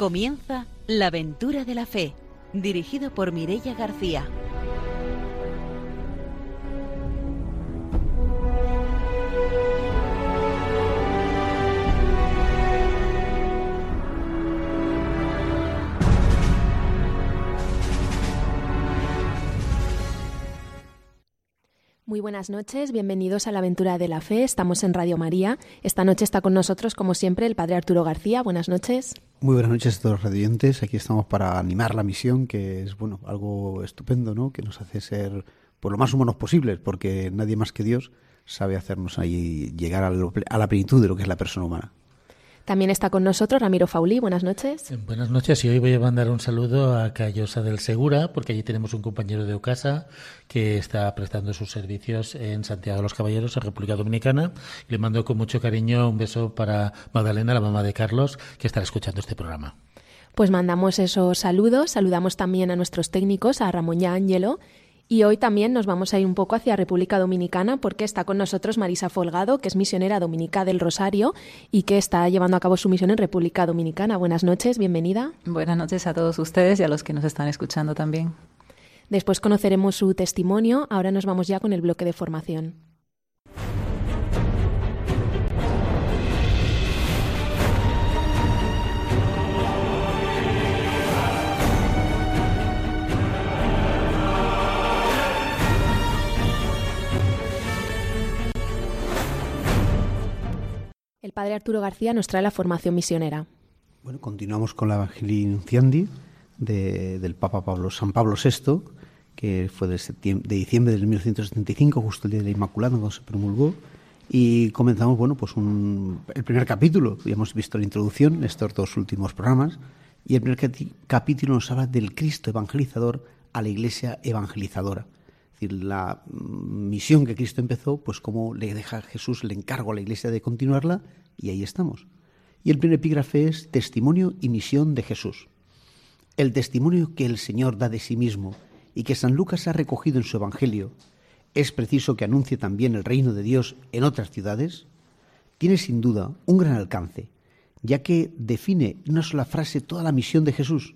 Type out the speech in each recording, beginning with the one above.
Comienza La aventura de la fe, dirigido por Mirella García. Muy buenas noches, bienvenidos a la aventura de la fe. Estamos en Radio María. Esta noche está con nosotros, como siempre, el Padre Arturo García. Buenas noches. Muy buenas noches a todos los radiantes. Aquí estamos para animar la misión, que es bueno algo estupendo, ¿no? Que nos hace ser por lo más humanos posibles, porque nadie más que Dios sabe hacernos ahí llegar a, a la plenitud de lo que es la persona humana. También está con nosotros Ramiro Fauli. Buenas noches. Eh, buenas noches y hoy voy a mandar un saludo a Callosa del Segura porque allí tenemos un compañero de Ocasa que está prestando sus servicios en Santiago de los Caballeros, en República Dominicana. Le mando con mucho cariño un beso para Magdalena, la mamá de Carlos, que estará escuchando este programa. Pues mandamos esos saludos. Saludamos también a nuestros técnicos, a Ramón y a Ángelo y hoy también nos vamos a ir un poco hacia República Dominicana porque está con nosotros Marisa Folgado, que es misionera dominica del Rosario y que está llevando a cabo su misión en República Dominicana. Buenas noches, bienvenida. Buenas noches a todos ustedes y a los que nos están escuchando también. Después conoceremos su testimonio. Ahora nos vamos ya con el bloque de formación. El padre Arturo García nos trae la formación misionera. Bueno, continuamos con la Evangelii Nunciandi del Papa Pablo, San Pablo VI, que fue de, de diciembre del 1975, justo el día de la Inmaculada, cuando se promulgó. Y comenzamos, bueno, pues el primer capítulo, ya hemos visto la introducción en estos dos últimos programas, y el primer capítulo nos habla del Cristo evangelizador a la Iglesia evangelizadora decir, la misión que Cristo empezó, pues como le deja Jesús, le encargo a la iglesia de continuarla, y ahí estamos. Y el primer epígrafe es testimonio y misión de Jesús. El testimonio que el Señor da de sí mismo y que San Lucas ha recogido en su Evangelio, es preciso que anuncie también el reino de Dios en otras ciudades, tiene sin duda un gran alcance, ya que define en una sola frase toda la misión de Jesús,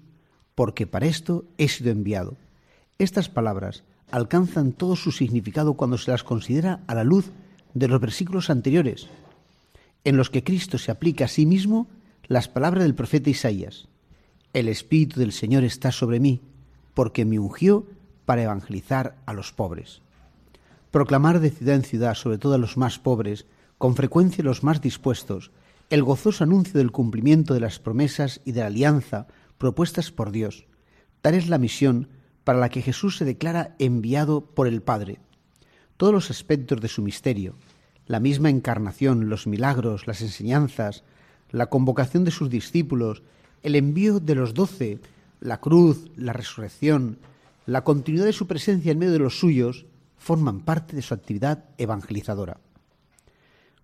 porque para esto he sido enviado. Estas palabras alcanzan todo su significado cuando se las considera a la luz de los versículos anteriores, en los que Cristo se aplica a sí mismo las palabras del profeta Isaías. El Espíritu del Señor está sobre mí, porque me ungió para evangelizar a los pobres. Proclamar de ciudad en ciudad, sobre todo a los más pobres, con frecuencia los más dispuestos, el gozoso anuncio del cumplimiento de las promesas y de la alianza propuestas por Dios. Tal es la misión para la que Jesús se declara enviado por el Padre. Todos los aspectos de su misterio, la misma encarnación, los milagros, las enseñanzas, la convocación de sus discípulos, el envío de los doce, la cruz, la resurrección, la continuidad de su presencia en medio de los suyos, forman parte de su actividad evangelizadora.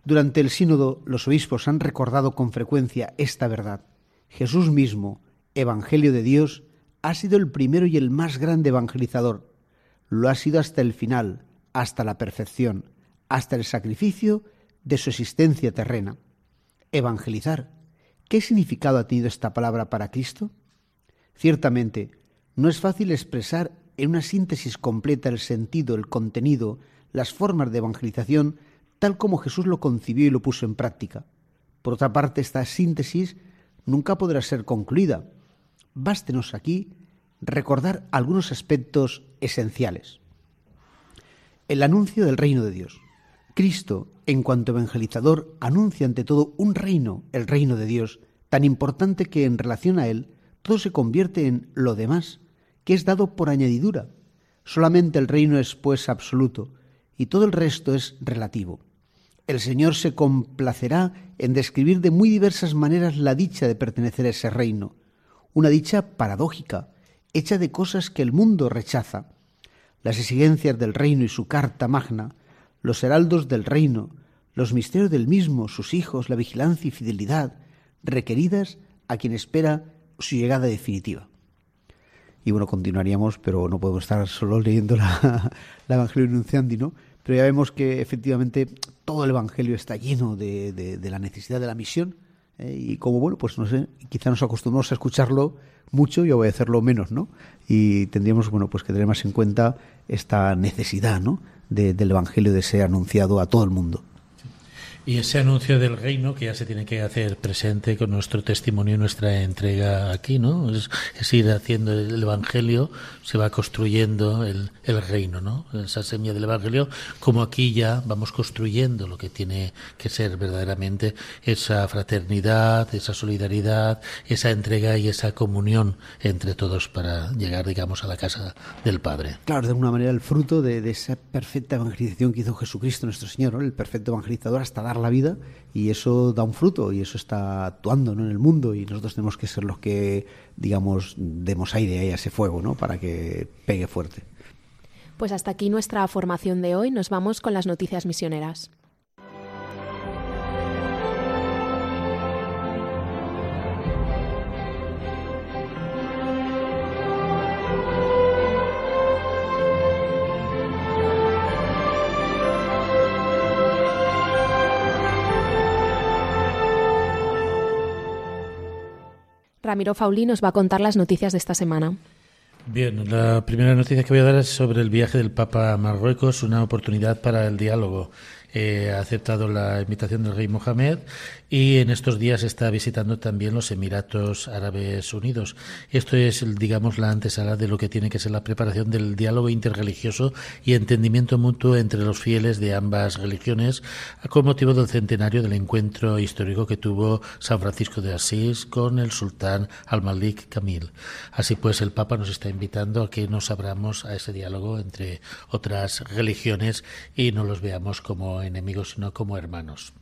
Durante el sínodo, los obispos han recordado con frecuencia esta verdad. Jesús mismo, Evangelio de Dios, ha sido el primero y el más grande evangelizador. Lo ha sido hasta el final, hasta la perfección, hasta el sacrificio de su existencia terrena. Evangelizar. ¿Qué significado ha tenido esta palabra para Cristo? Ciertamente, no es fácil expresar en una síntesis completa el sentido, el contenido, las formas de evangelización tal como Jesús lo concibió y lo puso en práctica. Por otra parte, esta síntesis nunca podrá ser concluida, bástenos aquí recordar algunos aspectos esenciales. El anuncio del reino de Dios. Cristo, en cuanto evangelizador, anuncia ante todo un reino, el reino de Dios, tan importante que en relación a él todo se convierte en lo demás, que es dado por añadidura. Solamente el reino es pues absoluto y todo el resto es relativo. El Señor se complacerá en describir de muy diversas maneras la dicha de pertenecer a ese reino, una dicha paradójica, hecha de cosas que el mundo rechaza, las exigencias del reino y su carta magna, los heraldos del reino, los misterios del mismo, sus hijos, la vigilancia y fidelidad, requeridas a quien espera su llegada definitiva. Y bueno, continuaríamos, pero no podemos estar solo leyendo la, Evangelio Nunciandi, ¿no? Pero ya vemos que efectivamente todo el Evangelio está lleno de, de la necesidad de la misión, Eh, y como, bueno, pues no sé, quizá nos acostumbramos a escucharlo mucho y obedecerlo menos, ¿no? Y tendríamos, bueno, pues que tener más en cuenta esta necesidad, ¿no? del Evangelio de ser anunciado a todo el mundo. Y ese anuncio del reino que ya se tiene que hacer presente con nuestro testimonio y nuestra entrega aquí, ¿no? Es, ir haciendo el evangelio, se va construyendo el, el, reino, ¿no? Esa semilla del evangelio, como aquí ya vamos construyendo lo que tiene que ser verdaderamente esa fraternidad, esa solidaridad, esa entrega y esa comunión entre todos para llegar, digamos, a la casa del Padre. Claro, de alguna manera el fruto de, esa perfecta evangelización que hizo Jesucristo nuestro Señor, el perfecto evangelizador hasta la vida y eso da un fruto y eso está actuando en el mundo y nosotros tenemos que ser los que, digamos, demos aire a ese fuego ¿no? para que pegue fuerte. Pues hasta aquí nuestra formación de hoy. Nos vamos con las noticias misioneras. Ramiro Fauli nos va a contar las noticias de esta semana. Bien, la primera noticia que voy a dar es sobre el viaje del Papa a Marruecos, una oportunidad para el diálogo eh, ha aceptado la invitación del rey Mohamed y en estos días está visitando también los Emiratos Árabes Unidos. Esto es, digamos, la antesala de lo que tiene que ser la preparación del diálogo interreligioso y entendimiento mutuo entre los fieles de ambas religiones con motivo del centenario del encuentro histórico que tuvo San Francisco de Asís con el sultán al-Malik Kamil. Así pues, el Papa nos está invitando a que nos abramos a ese diálogo entre otras religiones y no los veamos como enemigos, sino como hermanos.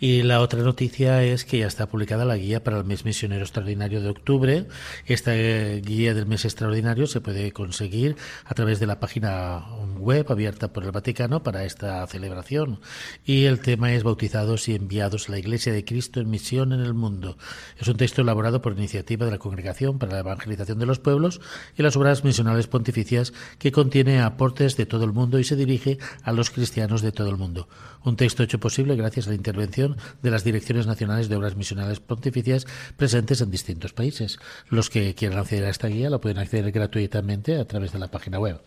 Y la otra noticia es que ya está publicada la guía para el mes misionero extraordinario de octubre. Esta eh, guía del mes extraordinario se puede conseguir a través de la página web abierta por el Vaticano para esta celebración. Y el tema es Bautizados y enviados a la Iglesia de Cristo en misión en el mundo. Es un texto elaborado por iniciativa de la Congregación para la Evangelización de los Pueblos y las obras misionales pontificias que contiene aportes de todo el mundo y se dirige a los cristianos de todo el mundo. Un texto hecho posible gracias a la intervención de las direcciones nacionales de obras misionales pontificias presentes en distintos países. Los que quieran acceder a esta guía la pueden acceder gratuitamente a través de la página web.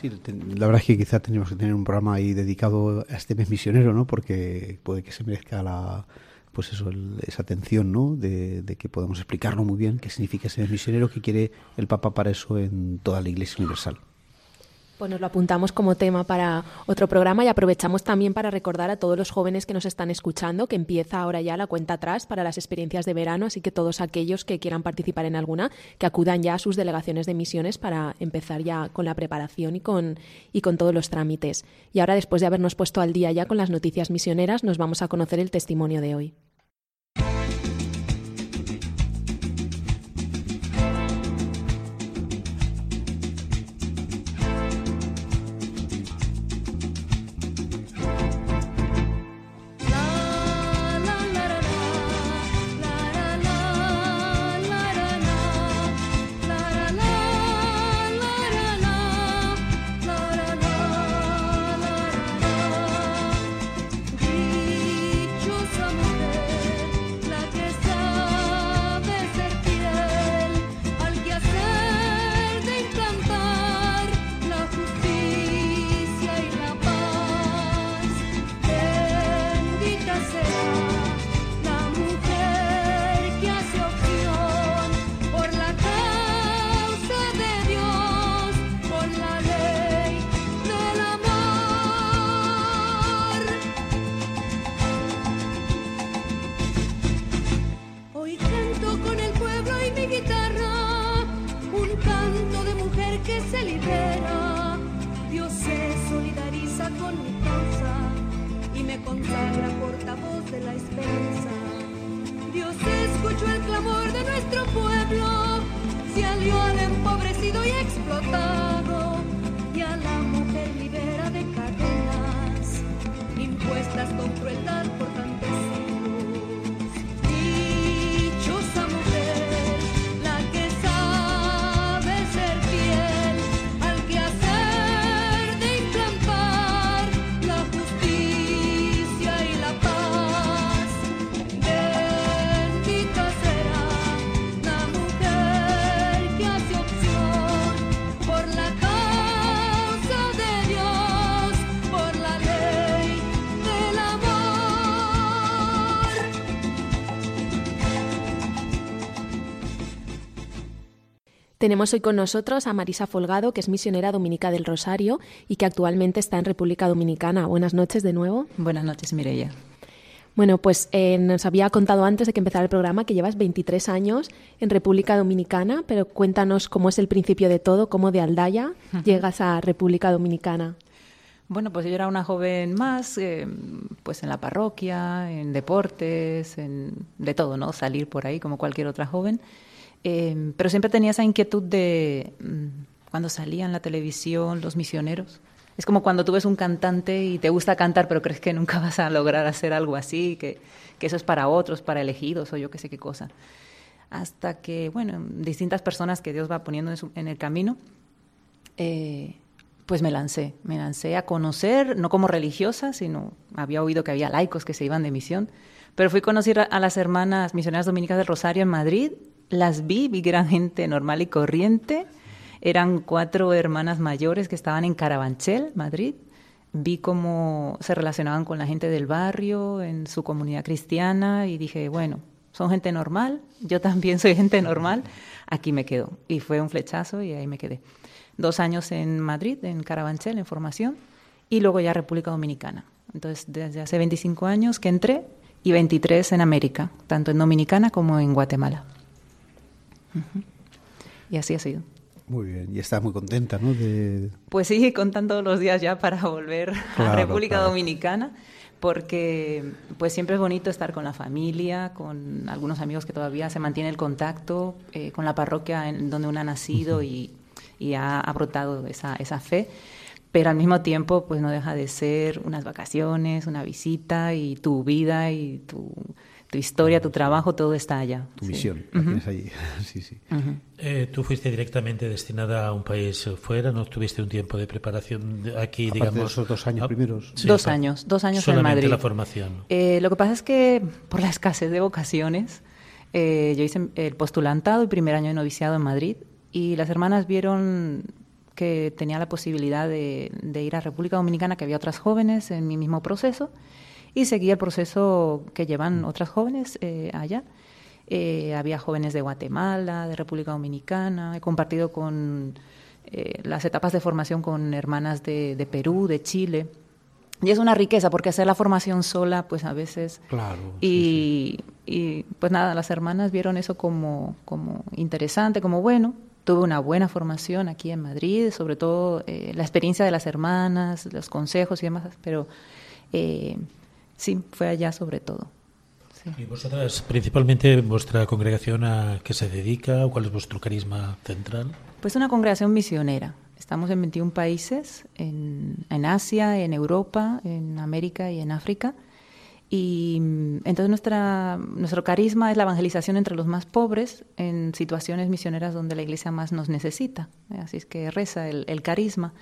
Sí, la verdad es que quizá tenemos que tener un programa ahí dedicado a este mes misionero, ¿no? Porque puede que se merezca la, pues eso, esa atención, ¿no? De, que podamos explicarlo muy bien qué significa ese misionero que quiere el Papa para eso en toda la Iglesia Universal. Pues nos lo apuntamos como tema para otro programa y aprovechamos también para recordar a todos los jóvenes que nos están escuchando que empieza ahora ya la cuenta atrás para las experiencias de verano, así que todos aquellos que quieran participar en alguna, que acudan ya a sus delegaciones de misiones para empezar ya con la preparación y con, y con todos los trámites. Y ahora, después de habernos puesto al día ya con las noticias misioneras, nos vamos a conocer el testimonio de hoy. Tenemos hoy con nosotros a Marisa Folgado, que es misionera dominica del Rosario y que actualmente está en República Dominicana. Buenas noches de nuevo. Buenas noches, Mireia. Bueno, pues eh, nos había contado antes de que empezara el programa que llevas 23 años en República Dominicana, pero cuéntanos cómo es el principio de todo, cómo de Aldaya llegas a República Dominicana. Bueno, pues yo era una joven más, eh, pues en la parroquia, en deportes, en de todo, ¿no? Salir por ahí como cualquier otra joven. Eh, pero siempre tenía esa inquietud de mm, cuando salían la televisión los misioneros, es como cuando tú ves un cantante y te gusta cantar, pero crees que nunca vas a lograr hacer algo así, que, que eso es para otros, para elegidos o yo qué sé qué cosa. Hasta que, bueno, distintas personas que Dios va poniendo en, el camino, eh, pues me lancé, me lancé a conocer, no como religiosa, sino había oído que había laicos que se iban de misión, pero fui a conocer a las hermanas misioneras dominicas del Rosario en Madrid, las vi, vi gran gente normal y corriente, eran cuatro hermanas mayores que estaban en Carabanchel, Madrid. Vi cómo se relacionaban con la gente del barrio, en su comunidad cristiana, y dije, bueno, son gente normal, yo también soy gente normal, aquí me quedo. Y fue un flechazo y ahí me quedé. Dos años en Madrid, en Carabanchel, en formación, y luego ya República Dominicana. Entonces, desde hace 25 años que entré y 23 en América, tanto en Dominicana como en Guatemala. Y así ha sido. Muy bien, y estás muy contenta, ¿no? De... Pues sí, contando los días ya para volver a República Dominicana, porque pues siempre es bonito estar con la familia, con algunos amigos que todavía se mantiene el contacto, eh, con la parroquia en donde uno ha nacido y, ha, ha, brotado esa, esa fe, pero al mismo tiempo pues no deja de ser unas vacaciones, una visita y tu vida y tu tu historia, tu trabajo, todo está allá. Tu misión, allí. sí, sí. Eh, tú fuiste directamente destinada a un país fuera, ¿no tuviste un tiempo de preparación aquí, digamos? De esos dos años ah, primeros. dos años, dos años en Madrid. la formación. Eh, lo que pasa es que por la escasez de vocaciones, eh, yo hice el postulantado y primer año de noviciado en Madrid y las hermanas vieron que tenía la posibilidad de, de ir a República Dominicana, que había otras jóvenes en mi mismo proceso y seguí el proceso que llevan otras jóvenes eh, allá. Eh, había jóvenes de Guatemala, de República Dominicana, he compartido con eh, las etapas de formación con hermanas de, Perú, de Chile. Y es una riqueza porque hacer la formación sola, pues a veces... Claro. Y, y pues nada, las hermanas vieron eso como, como interesante, como bueno. Tuve una buena formación aquí en Madrid, sobre todo la experiencia de las hermanas, los consejos y demás, pero sí, fue allá sobre todo. ¿Y vosotras, principalmente, vuestra congregación a qué se dedica? ¿Cuál es vuestro carisma central? Pues una congregación misionera. Estamos en 21 países, en, en Asia, en Europa, en América y en África. Y mm, entonces nuestra, nuestro carisma es la evangelización entre los más pobres en situaciones misioneras donde la iglesia más nos necesita. Así es que reza el, el carisma.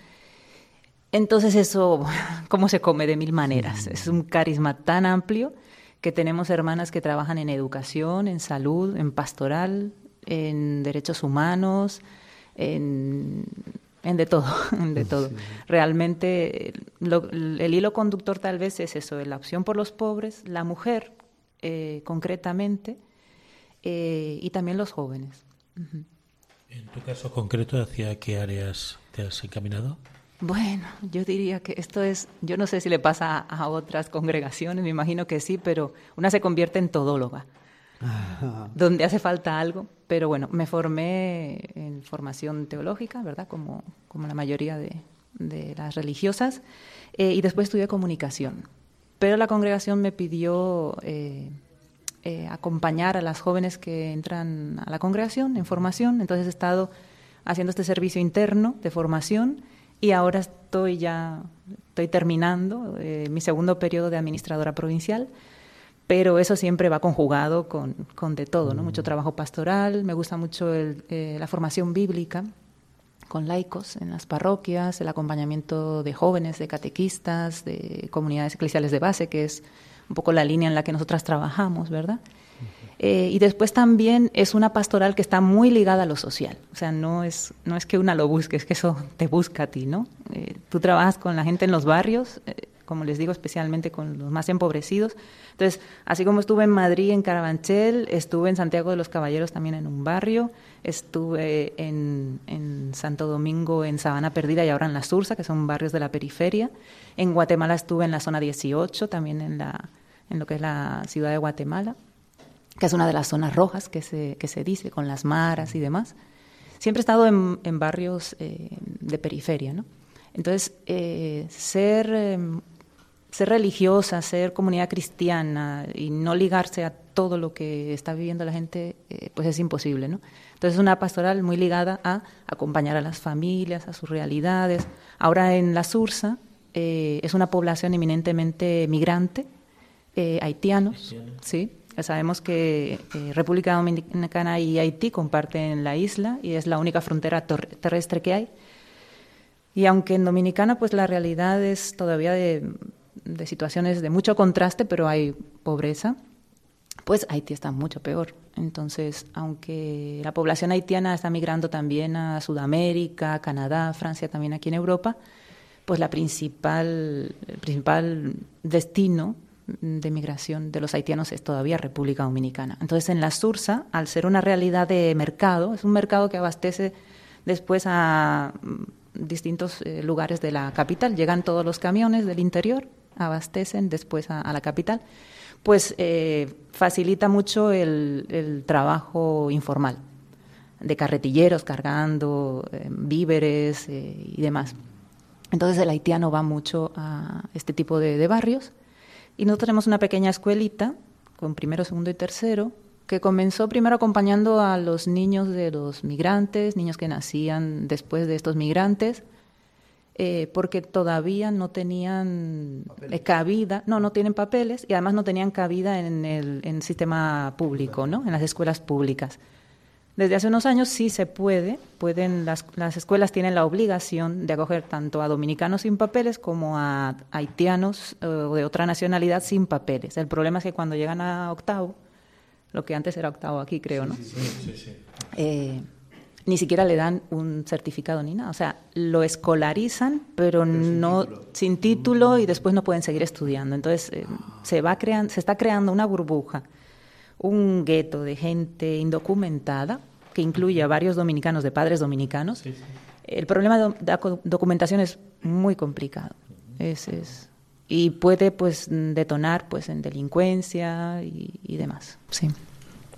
Entonces eso, ¿cómo se come? De mil maneras. Es un carisma tan amplio que tenemos hermanas que trabajan en educación, en salud, en pastoral, en derechos humanos, en, de todo, de todo. Realmente el hilo conductor tal vez es eso, la opción por los pobres, la mujer eh, concretamente eh, y también los jóvenes. En tu caso concreto, ¿hacia qué áreas te has encaminado? Bueno, yo diría que esto es, yo no sé si le pasa a otras congregaciones, me imagino que sí, pero una se convierte en todóloga, donde hace falta algo. Pero bueno, me formé en formación teológica, ¿verdad? Como, como la mayoría de, las religiosas, eh, y después estudié comunicación. Pero la congregación me pidió eh, eh, acompañar a las jóvenes que entran a la congregación en formación, entonces he estado haciendo este servicio interno de formación y ahora estoy ya, estoy terminando mi segundo periodo de administradora provincial, pero eso siempre va conjugado con, con de todo, ¿no? Mucho mm. trabajo pastoral, me gusta mucho eh, la formación bíblica con laicos en las parroquias, el acompañamiento de jóvenes, de catequistas, de comunidades eclesiales de base, que es un poco la línea en la que nosotras trabajamos, ¿verdad? Eh, y después también es una pastoral que está muy ligada a lo social. O sea, no es, no es que una lo busque, es que eso te busca a ti, ¿no? Eh, tú trabajas con la gente en los barrios, eh, como les digo, especialmente con los más empobrecidos. Entonces, así como estuve en Madrid, en Carabanchel, estuve en Santiago de los Caballeros también en un barrio, estuve en, en Santo Domingo, en Sabana Perdida y ahora en La Sursa, que son barrios de la periferia. En Guatemala estuve en la zona 18, también en, la, en lo que es la ciudad de Guatemala, que es una de las zonas rojas que se, que se dice, con las maras y demás. Siempre he estado en, en barrios eh, de periferia, ¿no? Entonces, eh, ser, em, ser religiosa, ser comunidad cristiana y no ligarse a todo lo que está viviendo la gente, eh, pues es imposible, ¿no? Entonces es una pastoral muy ligada a acompañar a las familias, a sus realidades. Ahora en la Sursa eh, es una población eminentemente migrante, haitianos, sí. Sabemos que República Dominicana y Haití comparten la isla y es la única frontera terrestre que hay. Y aunque en Dominicana pues la realidad es todavía de, situaciones de mucho contraste, pero hay pobreza, pues Haití está mucho peor. Entonces, aunque la población haitiana está migrando también a Sudamérica, Canadá, Francia, también aquí en Europa, pues la principal, el principal destino de migración de los haitianos es todavía República Dominicana. Entonces, en la Sursa, al ser una realidad de mercado, es un mercado que abastece después a distintos eh, lugares de la capital. Llegan todos los camiones del interior, abastecen después a, la capital. Pues eh, facilita mucho el, trabajo informal de carretilleros cargando eh, víveres y demás. Entonces el haitiano va mucho a este tipo de, de barrios y nosotros tenemos una pequeña escuelita con primero, segundo y tercero que comenzó primero acompañando a los niños de los migrantes, niños que nacían después de estos migrantes, eh, porque todavía no tenían eh, cabida, no, no tienen papeles y además no tenían cabida en el, sistema público, ¿no? en las escuelas públicas. Desde hace unos años sí se puede, pueden las, las escuelas tienen la obligación de acoger tanto a dominicanos sin papeles como a haitianos eh, o de otra nacionalidad sin papeles. El problema es que cuando llegan a octavo, lo que antes era octavo aquí, creo, ¿no? Sí, sí, eh, ni siquiera le dan un certificado ni nada. O sea, lo escolarizan, pero, no sin título y después no pueden seguir estudiando. Entonces, eh, se, va creando, se está creando una burbuja, un gueto de gente indocumentada que incluye a varios dominicanos de padres dominicanos. El problema de la documentación es muy complicado. Es, es, y puede pues detonar pues en delincuencia y, demás. Sí.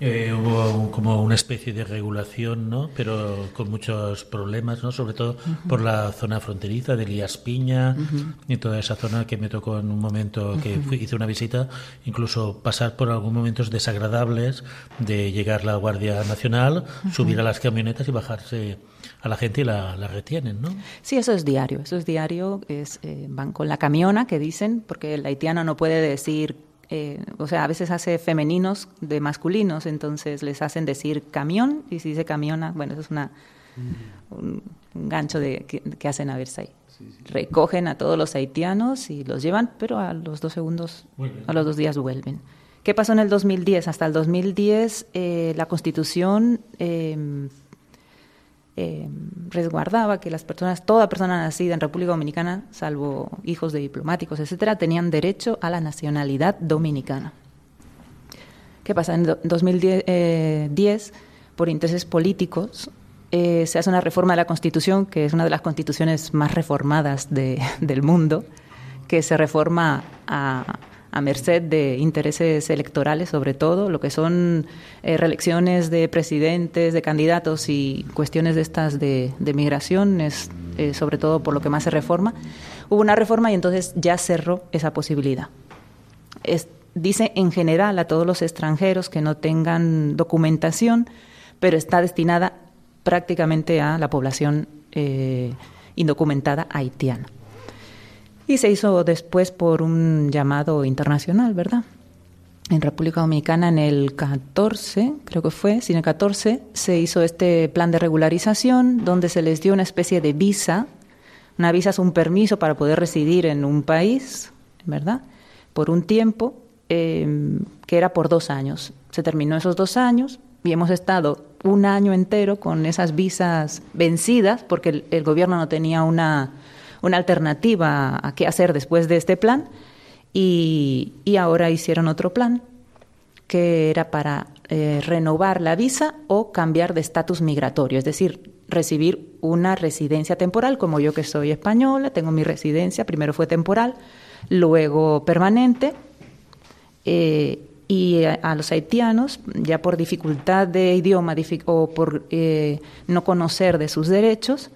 Eh, hubo como una especie de regulación, ¿no? Pero con muchos problemas, ¿no? Sobre todo por la zona fronteriza de Elías Piña y toda esa zona que me tocó en un momento que hice una visita, incluso pasar por algunos momentos desagradables de llegar la Guardia Nacional, subir a las camionetas y bajarse a la gente y la, retienen, ¿no? Sí, eso es diario, eso es diario, es, eh, van con la camiona que dicen, porque el haitiano no puede decir, eh, o sea, a veces hace femeninos de masculinos, entonces les hacen decir camión, y si dice camiona, bueno, eso es una, un, gancho de, que, hacen a Versailles. Recogen a todos los haitianos y los llevan, pero a los dos segundos, a los dos días vuelven. ¿Qué pasó en el 2010? Hasta el 2010 eh, la Constitución eh, eh, resguardaba que las personas, toda persona nacida en República Dominicana, salvo hijos de diplomáticos, etcétera, tenían derecho a la nacionalidad dominicana. ¿Qué pasa? En 2010, eh, por intereses políticos, eh, se hace una reforma de la Constitución, que es una de las constituciones más reformadas del mundo, que se reforma a, a merced de intereses electorales, sobre todo, lo que son eh, reelecciones de presidentes, de candidatos y cuestiones de estas de, migración, es eh, sobre todo por lo que más se reforma. Hubo una reforma y entonces ya cerró esa posibilidad. dice en general a todos los extranjeros que no tengan documentación, pero está destinada prácticamente a la población eh, indocumentada haitiana y se hizo después por un llamado internacional, ¿verdad? En República Dominicana en el 14, creo que fue, sí, en el 14 se hizo este plan de regularización donde se les dio una especie de visa. Una visa es un permiso para poder residir en un país, ¿verdad? Por un tiempo em, que era por dos años. Se terminó esos dos años y hemos estado un año entero con esas visas vencidas porque el gobierno no tenía una una alternativa a qué hacer después de este plan. Y, ahora hicieron otro plan que era para eh, renovar la visa o cambiar de estatus migratorio, es decir, recibir una residencia temporal, como yo que soy española, tengo mi residencia, primero fue temporal, luego permanente, eh, y a, los haitianos, ya por dificultad de idioma o por eh, no conocer de sus derechos,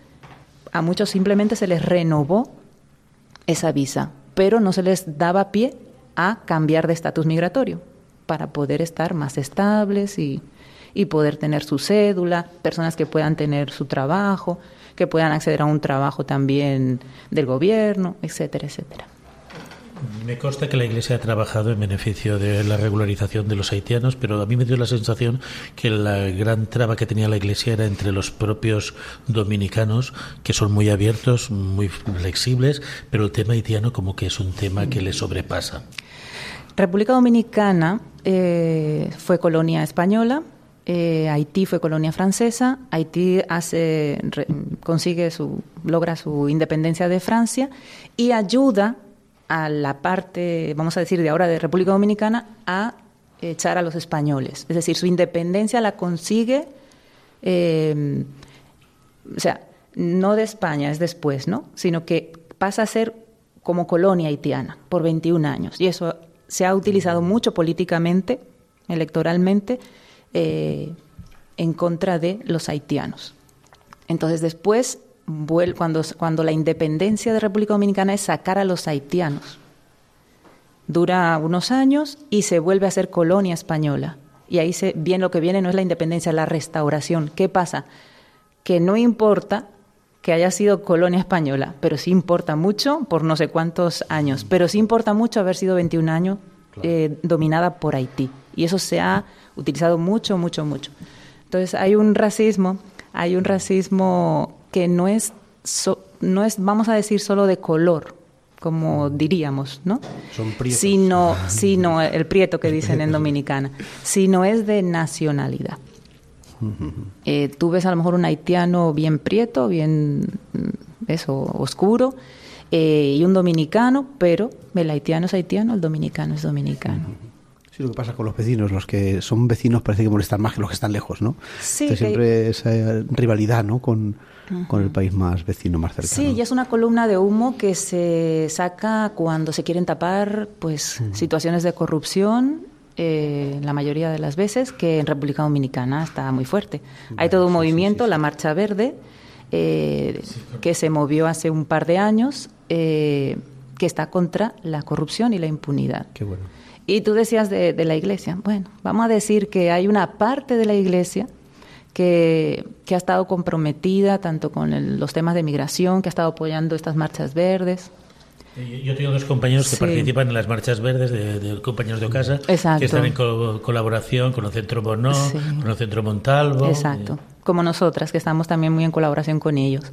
a muchos simplemente se les renovó esa visa, pero no se les daba pie a cambiar de estatus migratorio para poder estar más estables y, y poder tener su cédula, personas que puedan tener su trabajo, que puedan acceder a un trabajo también del gobierno, etcétera, etcétera. Me consta que la Iglesia ha trabajado en beneficio de la regularización de los haitianos, pero a mí me dio la sensación que la gran traba que tenía la Iglesia era entre los propios dominicanos, que son muy abiertos, muy flexibles, pero el tema haitiano como que es un tema que le sobrepasa. República Dominicana eh, fue colonia española, eh, Haití fue colonia francesa, Haití hace, consigue su, logra su independencia de Francia y ayuda a la parte, vamos a decir, de ahora de República Dominicana a echar a los españoles. Es decir, su independencia la consigue, eh, o sea, no de España, es después, ¿no? Sino que pasa a ser como colonia haitiana por 21 años. Y eso se ha utilizado mucho políticamente, electoralmente, eh, en contra de los haitianos. Entonces, después cuando, cuando la independencia de República Dominicana es sacar a los haitianos. Dura unos años y se vuelve a ser colonia española. Y ahí se, bien lo que viene no es la independencia, la restauración. ¿Qué pasa? Que no importa que haya sido colonia española, pero sí importa mucho por no sé cuántos años, pero sí importa mucho haber sido 21 años eh, dominada por Haití. Y eso se ha utilizado mucho, mucho, mucho. Entonces hay un racismo, hay un racismo que no es, no es, vamos a decir, solo de color, como diríamos, ¿no? Son Sino, sino el prieto que dicen en Dominicana, sino es de nacionalidad. Eh, tú ves a lo mejor un haitiano bien prieto, bien mm, eso, oscuro, eh, y un dominicano, pero el haitiano es haitiano, el dominicano es dominicano. Sí, lo que pasa con los vecinos, los que son vecinos parece que molestan más que los que están lejos, ¿no? Sí. siempre esa rivalidad, ¿no? Con, con el país más vecino, más cercano. Sí, y es una columna de humo que se saca cuando se quieren tapar pues situaciones de corrupción eh, la mayoría de las veces, que en República Dominicana está muy fuerte. Hay todo un movimiento, la Marcha Verde, eh, que se movió hace un par de años, eh, que está contra la corrupción y la impunidad. Qué bueno. Y tú decías de, de la Iglesia. Bueno, vamos a decir que hay una parte de la Iglesia que, ha estado comprometida tanto con los temas de migración, que ha estado apoyando estas marchas verdes. Yo tengo dos compañeros que participan en las marchas verdes de, compañeros de Ocasa, que están en colaboración con el Centro Bonó, con el Centro Montalvo. Exacto, como nosotras, que estamos también muy en colaboración con ellos.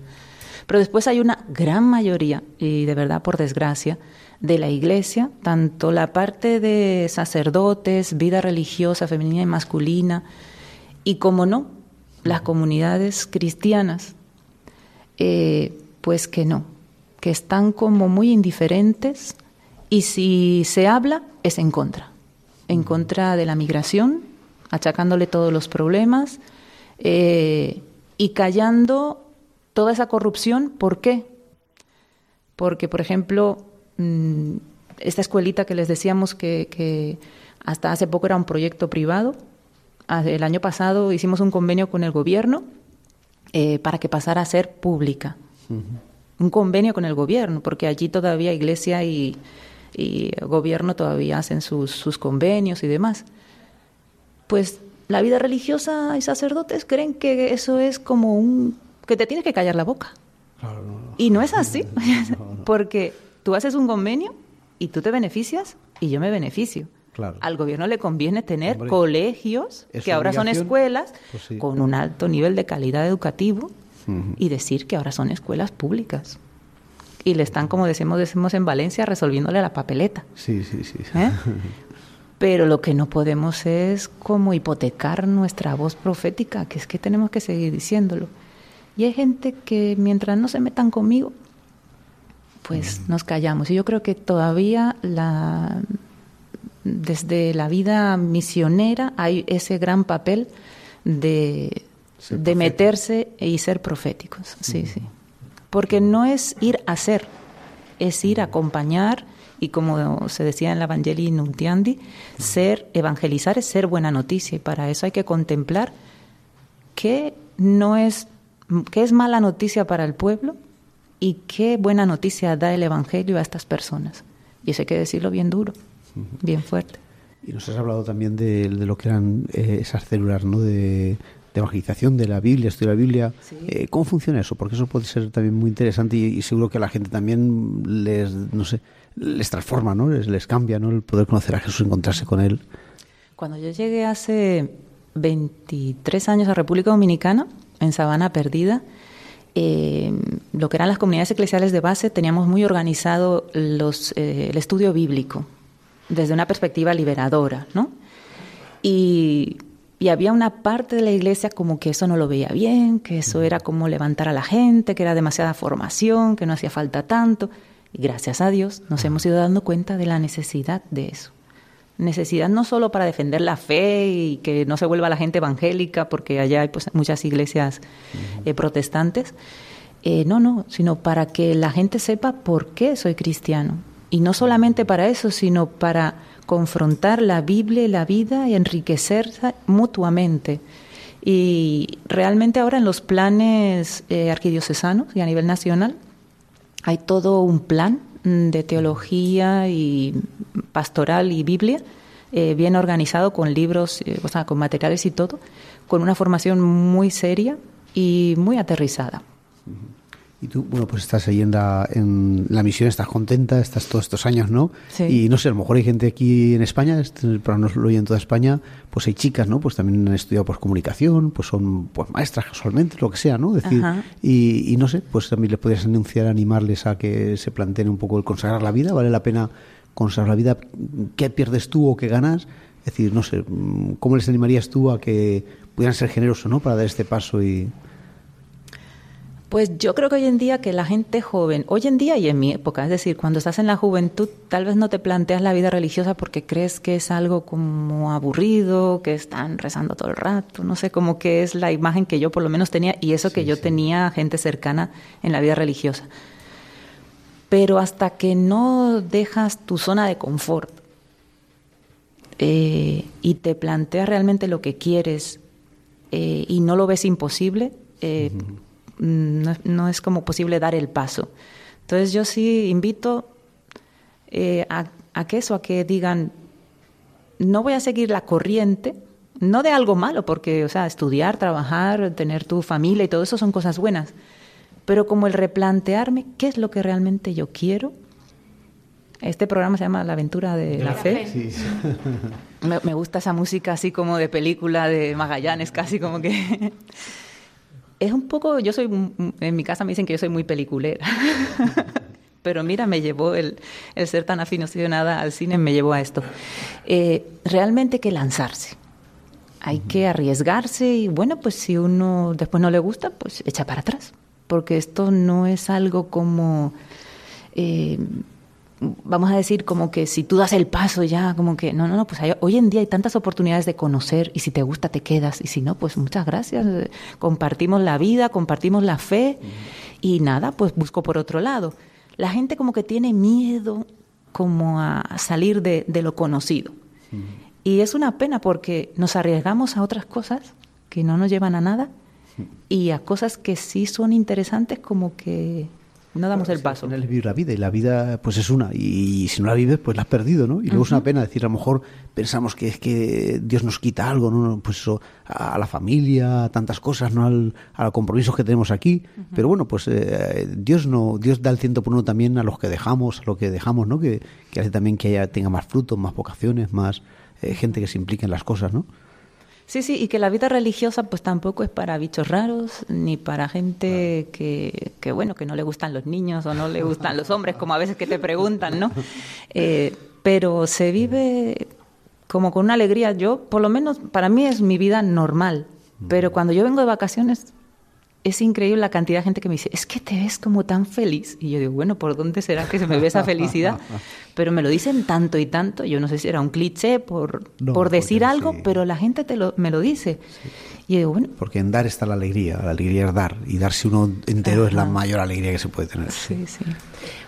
Pero después hay una gran mayoría, y de verdad por desgracia, de la Iglesia, tanto la parte de sacerdotes, vida religiosa femenina y masculina, y como no, las comunidades cristianas, eh, pues que no, que están como muy indiferentes y si se habla es en contra, en contra de la migración, achacándole todos los problemas eh, y callando toda esa corrupción. ¿Por qué? Porque, por ejemplo, mm, esta escuelita que les decíamos que, que hasta hace poco era un proyecto privado, el año pasado hicimos un convenio con el gobierno eh, para que pasara a ser pública. Un convenio con el gobierno, porque allí todavía iglesia y, gobierno todavía hacen sus, convenios y demás. Pues la vida religiosa y sacerdotes creen que eso es como un... que te tienes que callar la boca. Y no es así, porque tú haces un convenio y tú te beneficias y yo me beneficio. Al gobierno le conviene tener colegios, que ahora son escuelas, pues con un alto nivel de calidad educativo, y decir que ahora son escuelas públicas. Y le están, como decimos, decimos en Valencia, resolviéndole la papeleta. Sí, sí, sí. ¿Eh? Pero lo que no podemos es como hipotecar nuestra voz profética, que es que tenemos que seguir diciéndolo. Y hay gente que mientras no se metan conmigo, pues nos callamos. Y yo creo que todavía la, desde la vida misionera hay ese gran papel de, de meterse y ser proféticos. Sí, sí. Porque no es ir a hacer, es ir a acompañar y como se decía en la Evangelii Nuntiandi, ser, evangelizar es ser buena noticia y para eso hay que contemplar qué no es, qué es mala noticia para el pueblo y qué buena noticia da el Evangelio a estas personas. Y eso hay que decirlo bien duro, bien fuerte. Y nos has hablado también de, lo que eran eh, esas células ¿no? de, evangelización de la Biblia, estudiar la Biblia. Eh, ¿Cómo funciona eso? Porque eso puede ser también muy interesante y, seguro que a la gente también les, no sé, les transforma, ¿no? Les, les cambia, ¿no? El poder conocer a Jesús, encontrarse con Él. Cuando yo llegué hace 23 años a República Dominicana, en Sabana Perdida, eh, lo que eran las comunidades eclesiales de base, teníamos muy organizado los, eh, el estudio bíblico desde una perspectiva liberadora, ¿no? Y, y, había una parte de la iglesia como que eso no lo veía bien, que eso era como levantar a la gente, que era demasiada formación, que no hacía falta tanto. Y gracias a Dios nos hemos ido dando cuenta de la necesidad de eso. Necesidad no solo para defender la fe y que no se vuelva la gente evangélica, porque allá hay pues, muchas iglesias eh, protestantes, eh, no, no, sino para que la gente sepa por qué soy cristiano. Y no solamente para eso, sino para confrontar la Biblia y la vida y enriquecerse mutuamente. Y realmente ahora en los planes eh, arquidiocesanos y a nivel nacional hay todo un plan de teología y pastoral y Biblia eh, bien organizado con libros, eh, o sea, con materiales y todo, con una formación muy seria y muy aterrizada. Y tú, bueno, pues estás ahí en la, en la misión, estás contenta, estás todos estos años, ¿no? Sí. Y no sé, a lo mejor hay gente aquí en España, este programa no lo oye en toda España, pues hay chicas, ¿no? Pues también han estudiado pues comunicación, pues son pues maestras casualmente, lo que sea, ¿no? Decir, y, y, no sé, pues también les podrías anunciar, animarles a que se planteen un poco el consagrar la vida, ¿vale la pena consagrar la vida? ¿Qué pierdes tú o qué ganas? Es decir, no sé, ¿cómo les animarías tú a que pudieran ser generosos, ¿no? Para dar este paso y... Pues yo creo que hoy en día que la gente joven, hoy en día y en mi época, es decir, cuando estás en la juventud, tal vez no te planteas la vida religiosa porque crees que es algo como aburrido, que están rezando todo el rato, no sé, como que es la imagen que yo por lo menos tenía y eso que yo tenía gente cercana en la vida religiosa. Pero hasta que no dejas tu zona de confort eh, y te planteas realmente lo que quieres eh, y no lo ves imposible, eh, no, es como posible dar el paso. Entonces yo sí invito eh, a, a, que eso, a que digan, no voy a seguir la corriente, no de algo malo, porque, o sea, estudiar, trabajar, tener tu familia y todo eso son cosas buenas, pero como el replantearme qué es lo que realmente yo quiero. Este programa se llama La aventura de la, fe. me, me gusta esa música así como de película de Magallanes, casi como que... es un poco, yo soy, en mi casa me dicen que yo soy muy peliculera. Pero mira, me llevó el, el, ser tan aficionada al cine, me llevó a esto. Eh, realmente hay que lanzarse. Hay que arriesgarse y bueno, pues si uno después no le gusta, pues echa para atrás. Porque esto no es algo como... Eh, vamos a decir como que si tú das el paso ya, como que no, no, no, pues hoy en día hay tantas oportunidades de conocer y si te gusta te quedas y si no, pues muchas gracias, compartimos la vida, compartimos la fe y nada, pues busco por otro lado. La gente como que tiene miedo como a salir de, de lo conocido. Y es una pena porque nos arriesgamos a otras cosas que no nos llevan a nada y a cosas que sí son interesantes como que no damos el paso. Es vivir la vida y la vida pues es una y, si no la vives pues la has perdido, ¿no? Y luego es una pena decir, a lo mejor pensamos que es que Dios nos quita algo, ¿no? Pues eso, a la familia, a tantas cosas, ¿no? Al, a los compromisos que tenemos aquí. Pero bueno, pues eh, Dios no Dios da el ciento por uno también a los que dejamos, a lo que dejamos, ¿no? Que, que hace también que haya, tenga más frutos, más vocaciones, más eh, gente que se implique en las cosas, ¿no? Sí, sí, y que la vida religiosa pues tampoco es para bichos raros, ni para gente que, que, bueno, que no le gustan los niños o no le gustan los hombres, como a veces que te preguntan, ¿no? Eh, pero se vive como con una alegría. Yo, por lo menos, para mí es mi vida normal, pero cuando yo vengo de vacaciones, es increíble la cantidad de gente que me dice, es que te ves como tan feliz. Y yo digo, bueno, ¿por dónde será que se me ve esa felicidad? Pero me lo dicen tanto y tanto, yo no sé si era un cliché por, por decir algo, pero la gente te lo, me lo dice. Y digo, bueno. Porque en dar está la alegría, la alegría es dar, y darse uno entero es la mayor alegría que se puede tener. Sí, sí.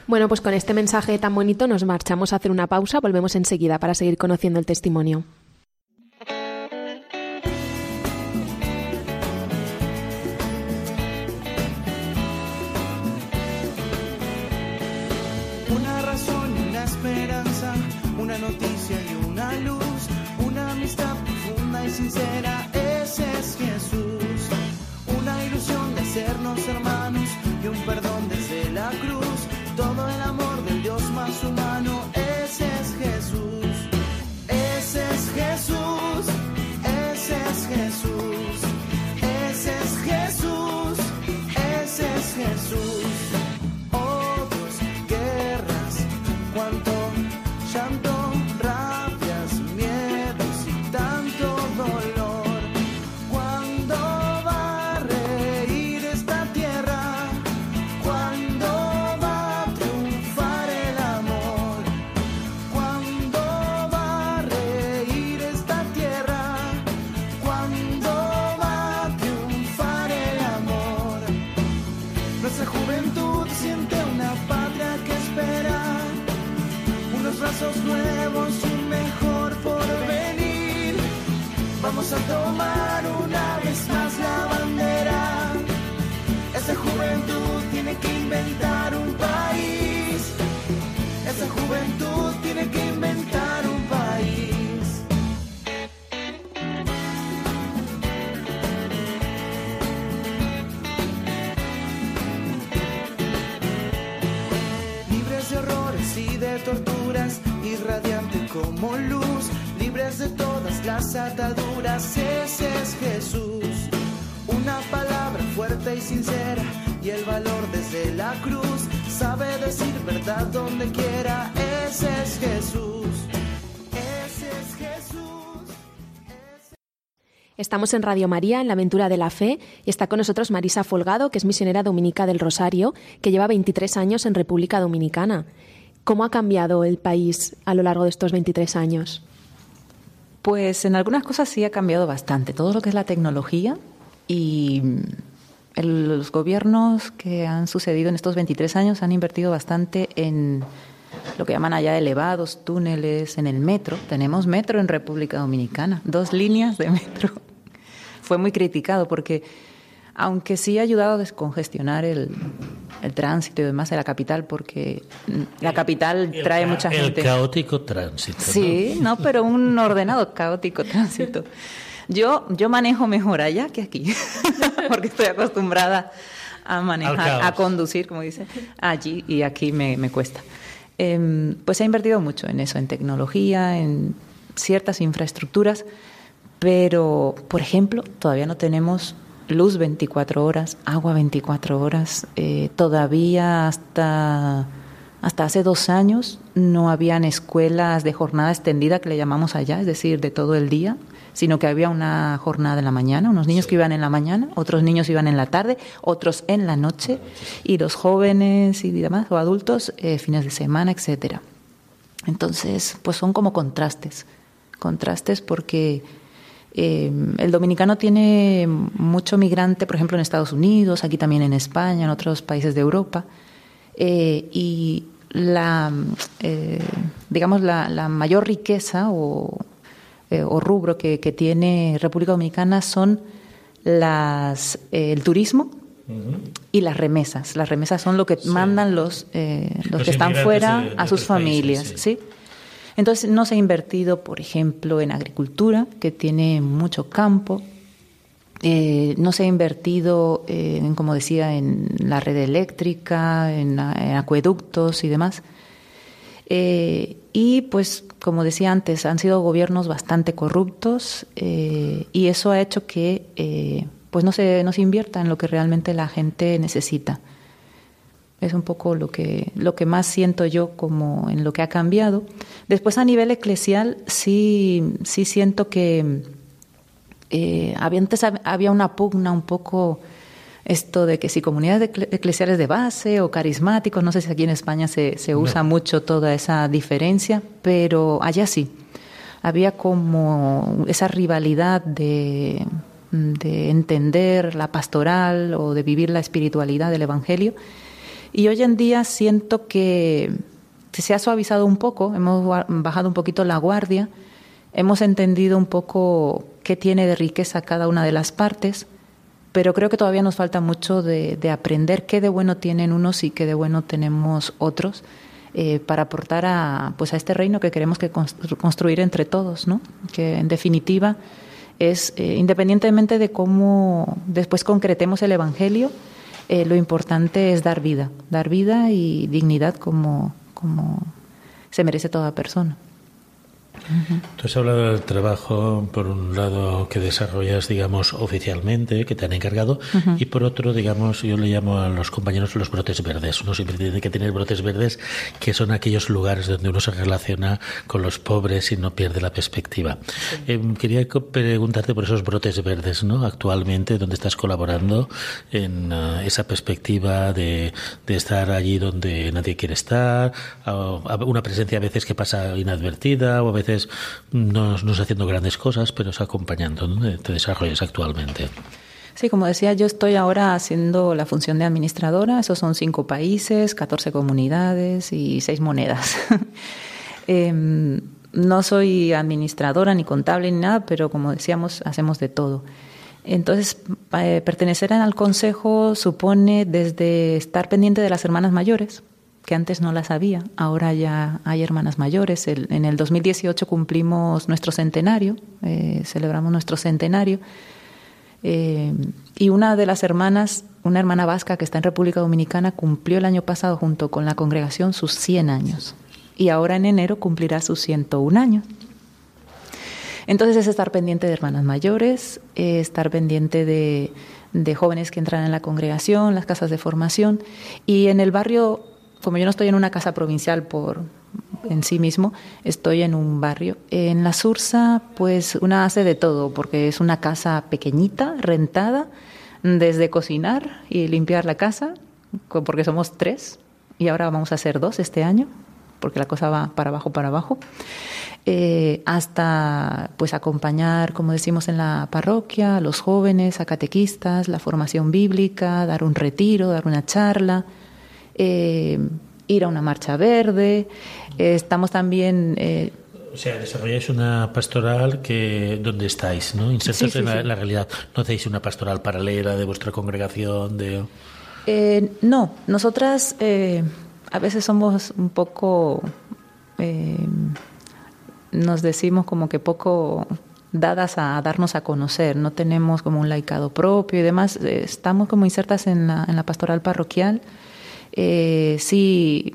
Bueno, pues con este mensaje tan bonito nos marchamos a hacer una pausa, volvemos enseguida para seguir conociendo el testimonio. sincera, ese es Jesús. Una ilusión de sernos hermanos y un perdón desde la cruz. Todo el amor del Dios más humano, ese es Jesús. Ese es Jesús, ese es Jesús. Ese es Jesús, ese es Jesús. A tomar una vez más la bandera. Esa juventud tiene que inventar un país. Esa juventud tiene que inventar un país. Libres de errores y de torturas, irradiante como luz ataduras. Ese es Jesús. Una palabra fuerte y sincera y el valor desde la cruz. Sabe decir verdad donde quiera. Ese es Jesús. Ese es Jesús. Estamos en Radio María, en la aventura de la fe, y está con nosotros Marisa Folgado, que es misionera dominica del Rosario, que lleva 23 años en República Dominicana. ¿Cómo ha cambiado el país a lo largo de estos 23 años? Pues en algunas cosas sí ha cambiado bastante. Todo lo que es la tecnología y los gobiernos que han sucedido en estos 23 años han invertido bastante en lo que llaman allá elevados, túneles, en el metro. Tenemos metro en República Dominicana, dos líneas de metro. Fue muy criticado porque aunque sí ha ayudado a descongestionar el, tránsito y demás de la capital, porque la capital trae mucha gente. El caótico tránsito. Sí, ¿no? pero un ordenado caótico tránsito. Yo, yo manejo mejor allá que aquí, porque estoy acostumbrada a manejar, a conducir, como dice, allí y aquí me, me cuesta. Eh, pues ha invertido mucho en eso, en tecnología, en ciertas infraestructuras, pero, por ejemplo, todavía no tenemos luz 24 horas, agua 24 horas. Eh, todavía hasta, hasta hace dos años no habían escuelas de jornada extendida que le llamamos allá, es decir, de todo el día, sino que había una jornada en la mañana, unos niños que iban en la mañana, otros niños iban en la tarde, otros en la noche, y los jóvenes y demás, o adultos, eh, fines de semana, etcétera. Entonces, pues son como contrastes, contrastes porque eh, el dominicano tiene mucho migrante, por ejemplo, en Estados Unidos, aquí también en España, en otros países de Europa. Eh, y la, eh, digamos, la, mayor riqueza o, rubro que, tiene República Dominicana son las, el turismo y las remesas. Las remesas son lo que mandan los, los, que están fuera a sus familias. ¿sí? Entonces no se ha invertido, por ejemplo, en agricultura, que tiene mucho campo. Eh, no se ha invertido, en, como decía, en la red eléctrica, en, acueductos y demás. Eh, y pues, como decía antes, han sido gobiernos bastante corruptos eh, y eso ha hecho que pues no se, no se invierta en lo que realmente la gente necesita. Es un poco lo que, lo que más siento yo como en lo que ha cambiado. Después a nivel eclesial sí, sí siento que eh, había, antes había una pugna un poco esto de que si comunidades eclesiales de base o carismáticos, no sé si aquí en España se, se usa mucho toda esa diferencia, pero allá sí. Había como esa rivalidad de, de entender la pastoral o de vivir la espiritualidad del Evangelio. Y hoy en día siento que se ha suavizado un poco, hemos bajado un poquito la guardia, hemos entendido un poco qué tiene de riqueza cada una de las partes pero creo que todavía nos falta mucho de, aprender qué de bueno tienen unos y qué de bueno tenemos otros eh, para aportar a, pues a este reino que queremos que construir entre todos, ¿no? que en definitiva es, eh, independientemente de cómo después concretemos el Evangelio, eh, lo importante es dar vida, dar vida y dignidad como, como se merece toda persona. Tú has hablado del trabajo, por un lado, que desarrollas, digamos, oficialmente, que te han encargado, y por otro, digamos, yo le llamo a los compañeros los brotes verdes. Uno siempre tiene que tener brotes verdes, que son aquellos lugares donde uno se relaciona con los pobres y no pierde la perspectiva. Em, quería preguntarte por esos brotes verdes, ¿no? Actualmente, donde estás colaborando en ah, esa perspectiva de, de, estar allí donde nadie quiere estar, una presencia a veces que pasa inadvertida o a veces no, no está haciendo grandes cosas, pero está acompañando, ¿no? te desarrollas actualmente. Sí, como decía, yo estoy ahora haciendo la función de administradora. Esos son cinco países, 14 comunidades y seis monedas. Em, no soy administradora ni contable ni nada, pero como decíamos, hacemos de todo. Entonces, eh, pertenecer al consejo supone desde estar pendiente de las hermanas mayores, que antes no las había, ahora ya hay hermanas mayores. en el 2018 cumplimos nuestro centenario, eh, celebramos nuestro centenario. Eh, y una de las hermanas, una hermana vasca que está en República Dominicana, cumplió el año pasado junto con la congregación sus 100 años. Y ahora en enero cumplirá sus 101 años. Entonces es estar pendiente de hermanas mayores, estar pendiente de, de jóvenes que entran en la congregación, las casas de formación. Y en el barrio como yo no estoy en una casa provincial por en sí mismo, estoy en un barrio. En la Sursa, pues una hace de todo, porque es una casa pequeñita, rentada, desde cocinar y limpiar la casa, porque somos tres y ahora vamos a ser dos este año, porque la cosa va para abajo, para abajo, eh, hasta pues acompañar, como decimos en la parroquia, a los jóvenes, a catequistas, la formación bíblica, dar un retiro, dar una charla eh, ir a una marcha verde. Eh, estamos también. Eh, o sea, desarrolláis una pastoral que donde estáis, ¿no? Insertos en, la, realidad. ¿No hacéis una pastoral paralela de vuestra congregación? De... no, nosotras a veces somos un poco. nos decimos como que poco dadas a darnos a conocer, no tenemos como un laicado propio y demás, estamos como insertas en la, en la pastoral parroquial eh, sí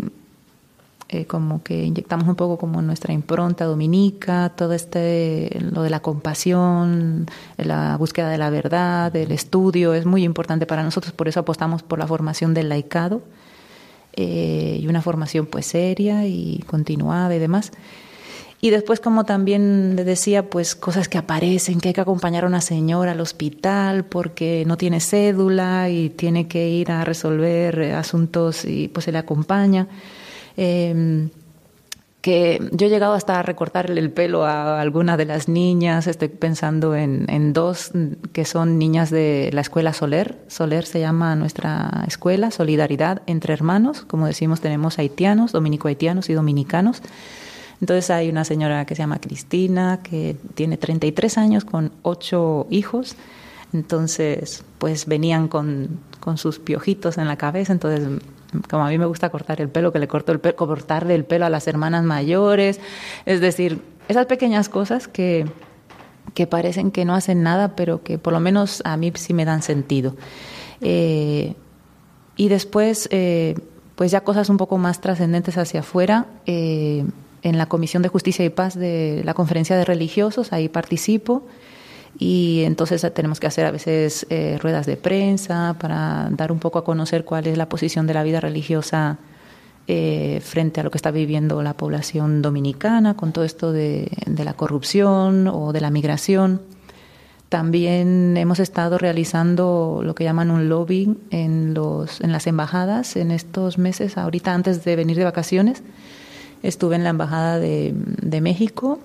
eh, como que inyectamos un poco como nuestra impronta dominica, todo este, lo de la compasión, la búsqueda de la verdad, el estudio, es muy importante para nosotros, por eso apostamos por la formación del laicado eh, y una formación pues seria y continuada y demás. Y después, como también le decía, pues cosas que aparecen, que hay que acompañar a una señora al hospital porque no tiene cédula y tiene que ir a resolver asuntos y pues se le acompaña. Em, que yo he llegado hasta a recortarle el pelo a algunas de las niñas, estoy pensando en, en, dos que son niñas de la escuela Soler. Soler se llama nuestra escuela, Solidaridad entre Hermanos. Como decimos, tenemos haitianos, dominico-haitianos y dominicanos. Entonces hay una señora que se llama Cristina, que tiene 33 años con ocho hijos. Entonces, pues venían con, con sus piojitos en la cabeza. Entonces, como a mí me gusta cortar el pelo, que le corto el pelo, cortarle el pelo a las hermanas mayores. Es decir, esas pequeñas cosas que, que parecen que no hacen nada, pero que por lo menos a mí sí me dan sentido. Eh, y después, eh, pues ya cosas un poco más trascendentes hacia afuera. Eh, en la Comisión de Justicia y Paz de la Conferencia de Religiosos, ahí participo y entonces tenemos que hacer a veces eh, ruedas de prensa para dar un poco a conocer cuál es la posición de la vida religiosa eh, frente a lo que está viviendo la población dominicana con todo esto de, de la corrupción o de la migración. también hemos estado realizando lo que llaman un lobbying en, los, en las embajadas en estos meses, ahorita antes de venir de vacaciones. Estuve en la embajada de, de México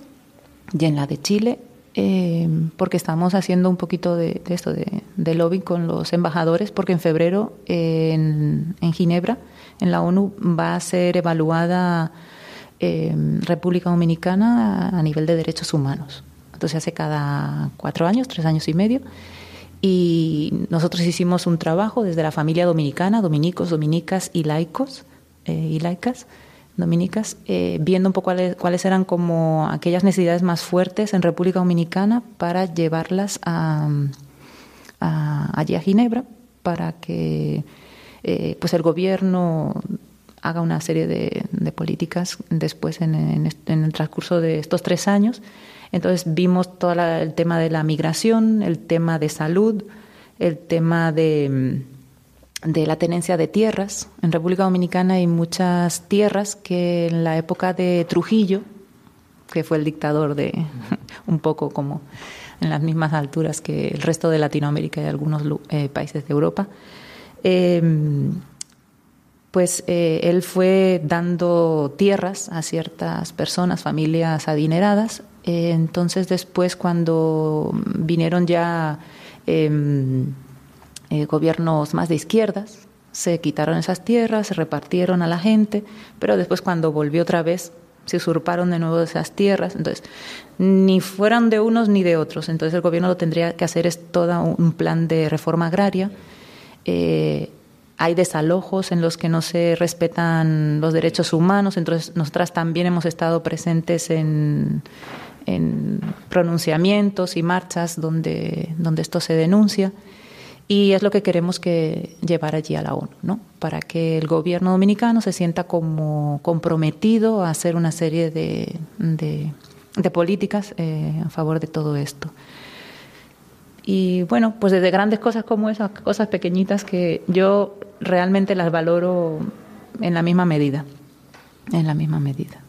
y en la de Chile, eh, porque estamos haciendo un poquito de, esto, de, de, lobbying con los embajadores, porque en febrero en, en, Ginebra, en la ONU, va a ser evaluada eh, República Dominicana a nivel de derechos humanos se hace cada cuatro años, tres años y medio. Y nosotros hicimos un trabajo desde la familia dominicana, dominicos, dominicas y laicos, eh, y laicas, dominicas, eh, viendo un poco cuáles, eran como aquellas necesidades más fuertes en República Dominicana para llevarlas a, allí a Ginebra, para que eh, pues el gobierno haga una serie de, políticas después en, en, el transcurso de estos tres años. Entonces vimos todo el tema de la migración, el tema de salud, el tema de, de la tenencia de tierras. En República Dominicana hay muchas tierras que en la época de Trujillo, que fue el dictador de un poco como en las mismas alturas que el resto de Latinoamérica y algunos eh, países de Europa, em, pues eh, él fue dando tierras a ciertas personas, familias adineradas, eh, entonces después cuando vinieron ya em, eh, gobiernos más de izquierdas, se quitaron esas tierras, se repartieron a la gente, pero después cuando volvió otra vez se usurparon de nuevo esas tierras, entonces ni fueran de unos ni de otros, entonces el gobierno lo tendría que hacer es todo un plan de reforma agraria. Eh, hay desalojos en los que no se respetan los derechos humanos, entonces nosotras también hemos estado presentes en, en pronunciamientos y marchas donde, donde esto se denuncia. Y es lo que queremos que llevar allí a la ONU, ¿no? para que el gobierno dominicano se sienta como comprometido a hacer una serie de, políticas eh, a favor de todo esto. Y bueno, pues desde grandes cosas como esas, cosas pequeñitas que yo realmente las valoro en la misma medida, en la misma medida.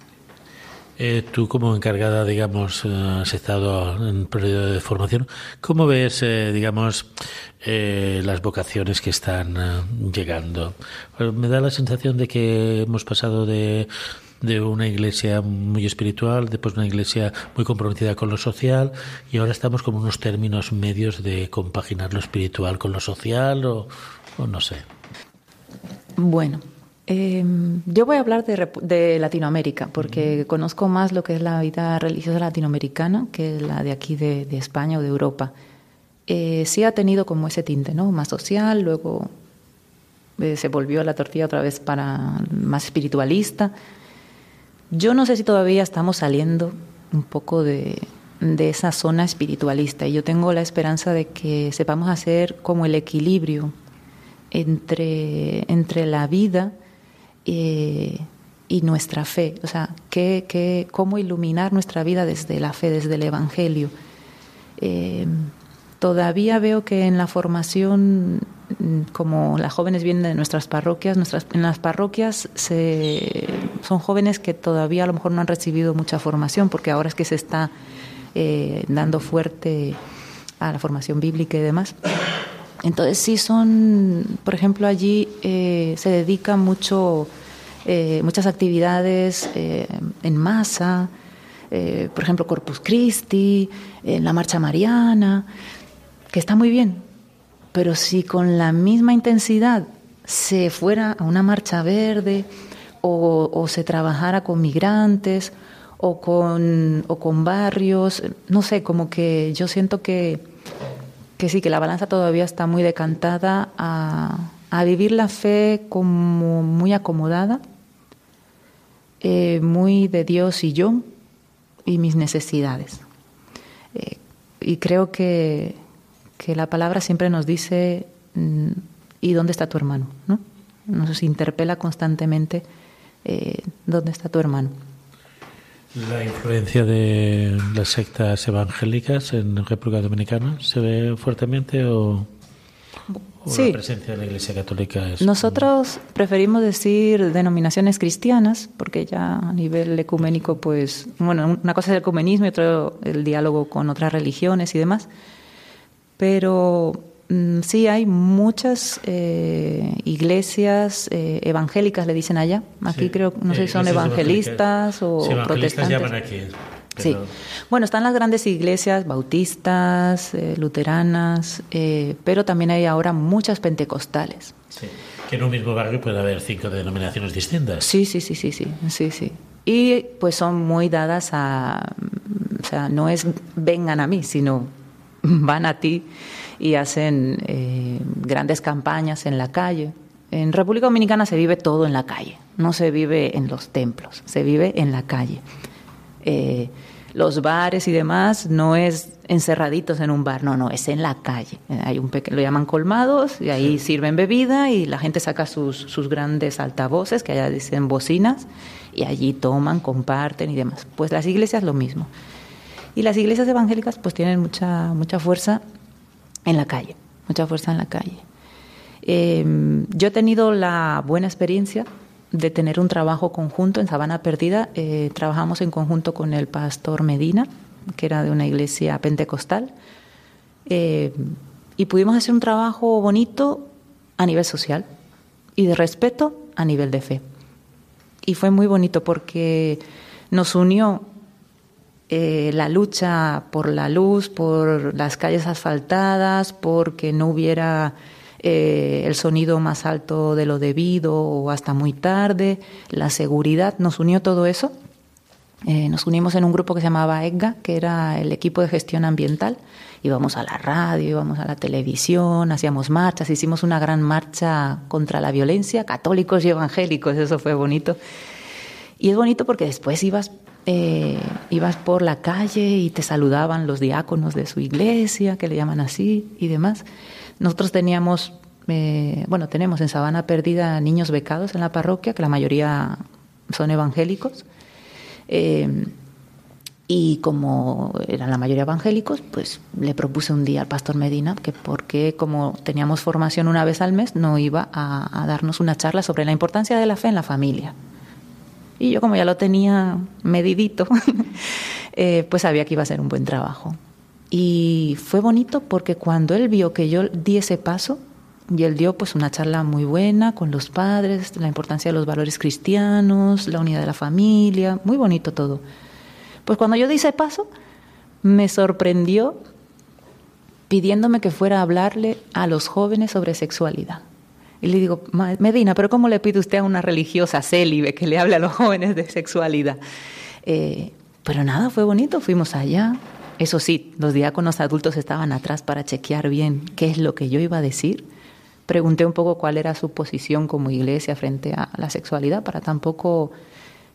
Eh, tú como encargada, digamos, eh, has estado en periodo de formación. ¿Cómo ves, eh, digamos, las vocaciones que están llegando? Pues me da la sensación de que hemos pasado de, de una iglesia muy espiritual, después una iglesia muy comprometida con lo social y ahora estamos como unos términos medios de compaginar lo espiritual con lo social o no sé. Bueno, Em, yo voy a hablar de, Latinoamérica, porque conozco más lo que es la vida religiosa latinoamericana que la de aquí de, España o de Europa. Eh, sí ha tenido como ese tinte, ¿no? Más social, luego eh, se volvió la tortilla otra vez para más espiritualista. Yo no sé si todavía estamos saliendo un poco de, de esa zona espiritualista y yo tengo la esperanza de que sepamos hacer como el equilibrio entre, entre la vida y nuestra fe, o sea, que, cómo iluminar nuestra vida desde la fe, desde el Evangelio. Eh, todavía veo que en la formación, como las jóvenes vienen de nuestras parroquias, nuestras, en las parroquias se, son jóvenes que todavía a lo mejor no han recibido mucha formación, porque ahora es que se está eh, dando fuerte a la formación bíblica y demás. Entonces sí son, por ejemplo, allí eh, se dedica mucho, eh, muchas actividades eh, en masa, por ejemplo, Corpus Christi, en la Marcha Mariana, que está muy bien, pero si con la misma intensidad se fuera a una marcha verde o, se trabajara con migrantes o con, o con barrios, no sé, como que yo siento que que sí, que la balanza todavía está muy decantada a, vivir la fe como muy acomodada, eh, muy de Dios y yo y mis necesidades. Eh, y creo que, que, la palabra siempre nos dice, mm, ¿y dónde está tu hermano? ¿no? Nos interpela constantemente, eh, ¿dónde está tu hermano? ¿La influencia de las sectas evangélicas en República Dominicana se ve fuertemente o, la presencia de la Iglesia Católica es... Nosotros preferimos decir denominaciones cristianas porque ya a nivel ecuménico, pues, bueno, una cosa es el ecumenismo y otra el diálogo con otras religiones y demás. Pero sí hay muchas eh, iglesias eh, evangélicas, le dicen allá. Aquí Sí, creo, no sé eh, si son iglesias evangelistas o Sí, evangelistas protestantes. llaman aquí. Sí. Bueno, están las grandes iglesias bautistas, eh, luteranas, eh, pero también hay ahora muchas pentecostales. sí. Que en un mismo barrio puede haber cinco denominaciones distintas. Sí, sí, sí, sí, sí, sí, sí. Y pues son muy dadas a, o sea, no es vengan a mí, sino van a ti y hacen eh, grandes campañas en la calle. En República Dominicana se vive todo en la calle, no se vive en los templos, se vive en la calle. Eh, los bares y demás no es encerraditos en un bar, no, no, es en la calle. Eh, Hay un peque- lo llaman colmados y ahí sirven bebida y la gente saca sus, sus grandes altavoces, que allá dicen bocinas, y allí toman, comparten y demás. Pues las iglesias lo mismo. Y las iglesias evangélicas pues tienen mucha, mucha fuerza en la calle, mucha fuerza en la calle. Eh, yo he tenido la buena experiencia de tener un trabajo conjunto en Sabana Perdida. Eh, trabajamos en conjunto con el pastor Medina, que era de una iglesia pentecostal, eh, y pudimos hacer un trabajo bonito a nivel social y de respeto a nivel de fe. Y fue muy bonito porque nos unió eh, la lucha por la luz, por las calles asfaltadas, porque no hubiera eh, el sonido más alto de lo debido o hasta muy tarde, la seguridad, nos unió todo eso. Eh, nos unimos en un grupo que se llamaba EGA, que era el equipo de gestión ambiental. Íbamos a la radio, íbamos a la televisión, hacíamos marchas, hicimos una gran marcha contra la violencia, católicos y evangélicos, eso fue bonito. Y es bonito porque después ibas, eh, ibas por la calle y te saludaban los diáconos de su iglesia, que le llaman así, y demás. Nosotros teníamos, eh, bueno, tenemos en Sabana Perdida niños becados en la parroquia, que la mayoría son evangélicos. Eh, y como eran la mayoría evangélicos, pues le propuse un día al pastor Medina que porque como teníamos formación una vez al mes, no iba a, a darnos una charla sobre la importancia de la fe en la familia. Y yo como ya lo tenía medidito, eh, pues sabía que iba a ser un buen trabajo. Y fue bonito porque cuando él vio que yo di ese paso, y él dio pues una charla muy buena con los padres, la importancia de los valores cristianos, la unidad de la familia, muy bonito todo. Pues cuando yo di ese paso, me sorprendió pidiéndome que fuera a hablarle a los jóvenes sobre sexualidad. Y le digo, "Ma- Medina, pero ¿cómo le pide usted a una religiosa célibe que le hable a los jóvenes de sexualidad? Eh, pero nada, fue bonito, fuimos allá. Eso sí, los diáconos adultos estaban atrás para chequear bien qué es lo que yo iba a decir. Pregunté un poco cuál era su posición como iglesia frente a la sexualidad para tampoco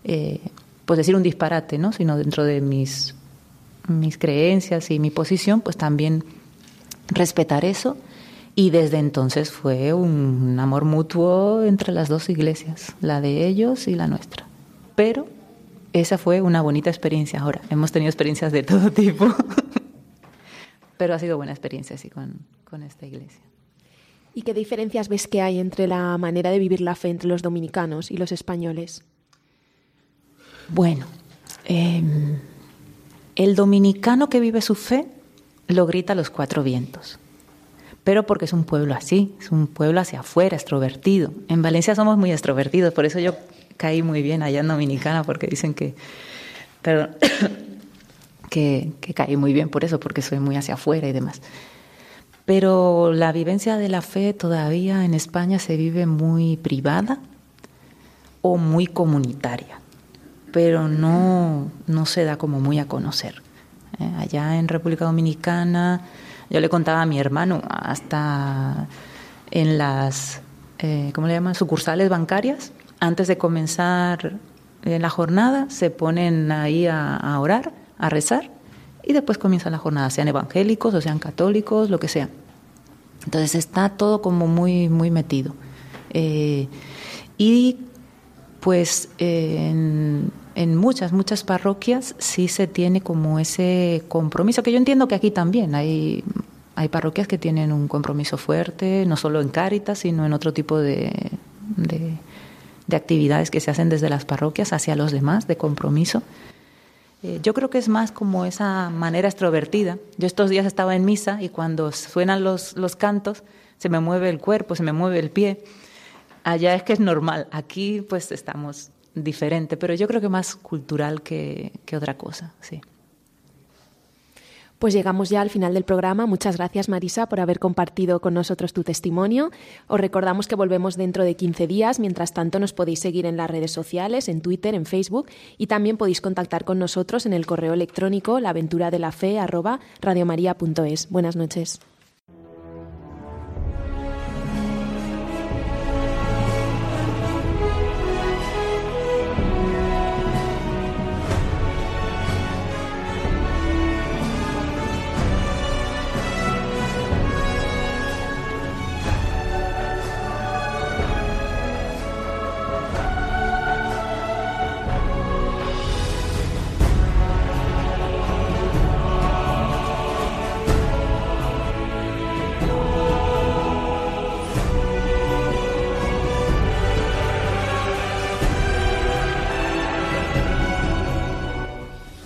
eh, pues decir un disparate, ¿no? sino dentro de mis, mis creencias y mi posición, pues también respetar eso. Y desde entonces fue un amor mutuo entre las dos iglesias, la de ellos y la nuestra. Pero esa fue una bonita experiencia. Ahora, hemos tenido experiencias de todo tipo, pero ha sido buena experiencia así con, con esta iglesia. ¿Y qué diferencias ves que hay entre la manera de vivir la fe entre los dominicanos y los españoles? Bueno, eh, el dominicano que vive su fe lo grita a los cuatro vientos, pero porque es un pueblo así, es un pueblo hacia afuera, extrovertido. En Valencia somos muy extrovertidos, por eso yo caí muy bien allá en Dominicana, porque dicen que, perdón, que, que caí muy bien por eso, porque soy muy hacia afuera y demás. Pero la vivencia de la fe todavía en España se vive muy privada o muy comunitaria pero no, no se da como muy a conocer. Eh, allá en República Dominicana, yo le contaba a mi hermano, hasta en las, eh, ¿cómo le llaman?, sucursales bancarias, antes de comenzar la jornada, se ponen ahí a, a orar, a rezar, y después comienza la jornada, sean evangélicos o sean católicos, lo que sea. Entonces está todo como muy, muy metido. Eh, y pues en, muchas, muchas parroquias sí se tiene como ese compromiso, que yo entiendo que aquí también hay, hay parroquias que tienen un compromiso fuerte, no solo en Cáritas, sino en otro tipo de, de, de actividades que se hacen desde las parroquias hacia los demás, de compromiso. Eh, yo creo que es más como esa manera extrovertida. Yo estos días estaba en misa y cuando suenan los, los cantos se me mueve el cuerpo, se me mueve el pie. Allá es que es normal, aquí pues estamos diferente, pero yo creo que más cultural que, que otra cosa, sí. Pues llegamos ya al final del programa. Muchas gracias, Marisa, por haber compartido con nosotros tu testimonio. Os recordamos que volvemos dentro de 15 días. Mientras tanto, nos podéis seguir en las redes sociales, en Twitter, en Facebook y también podéis contactar con nosotros en el correo electrónico laventuradelafe@radiomaria.es. Buenas noches.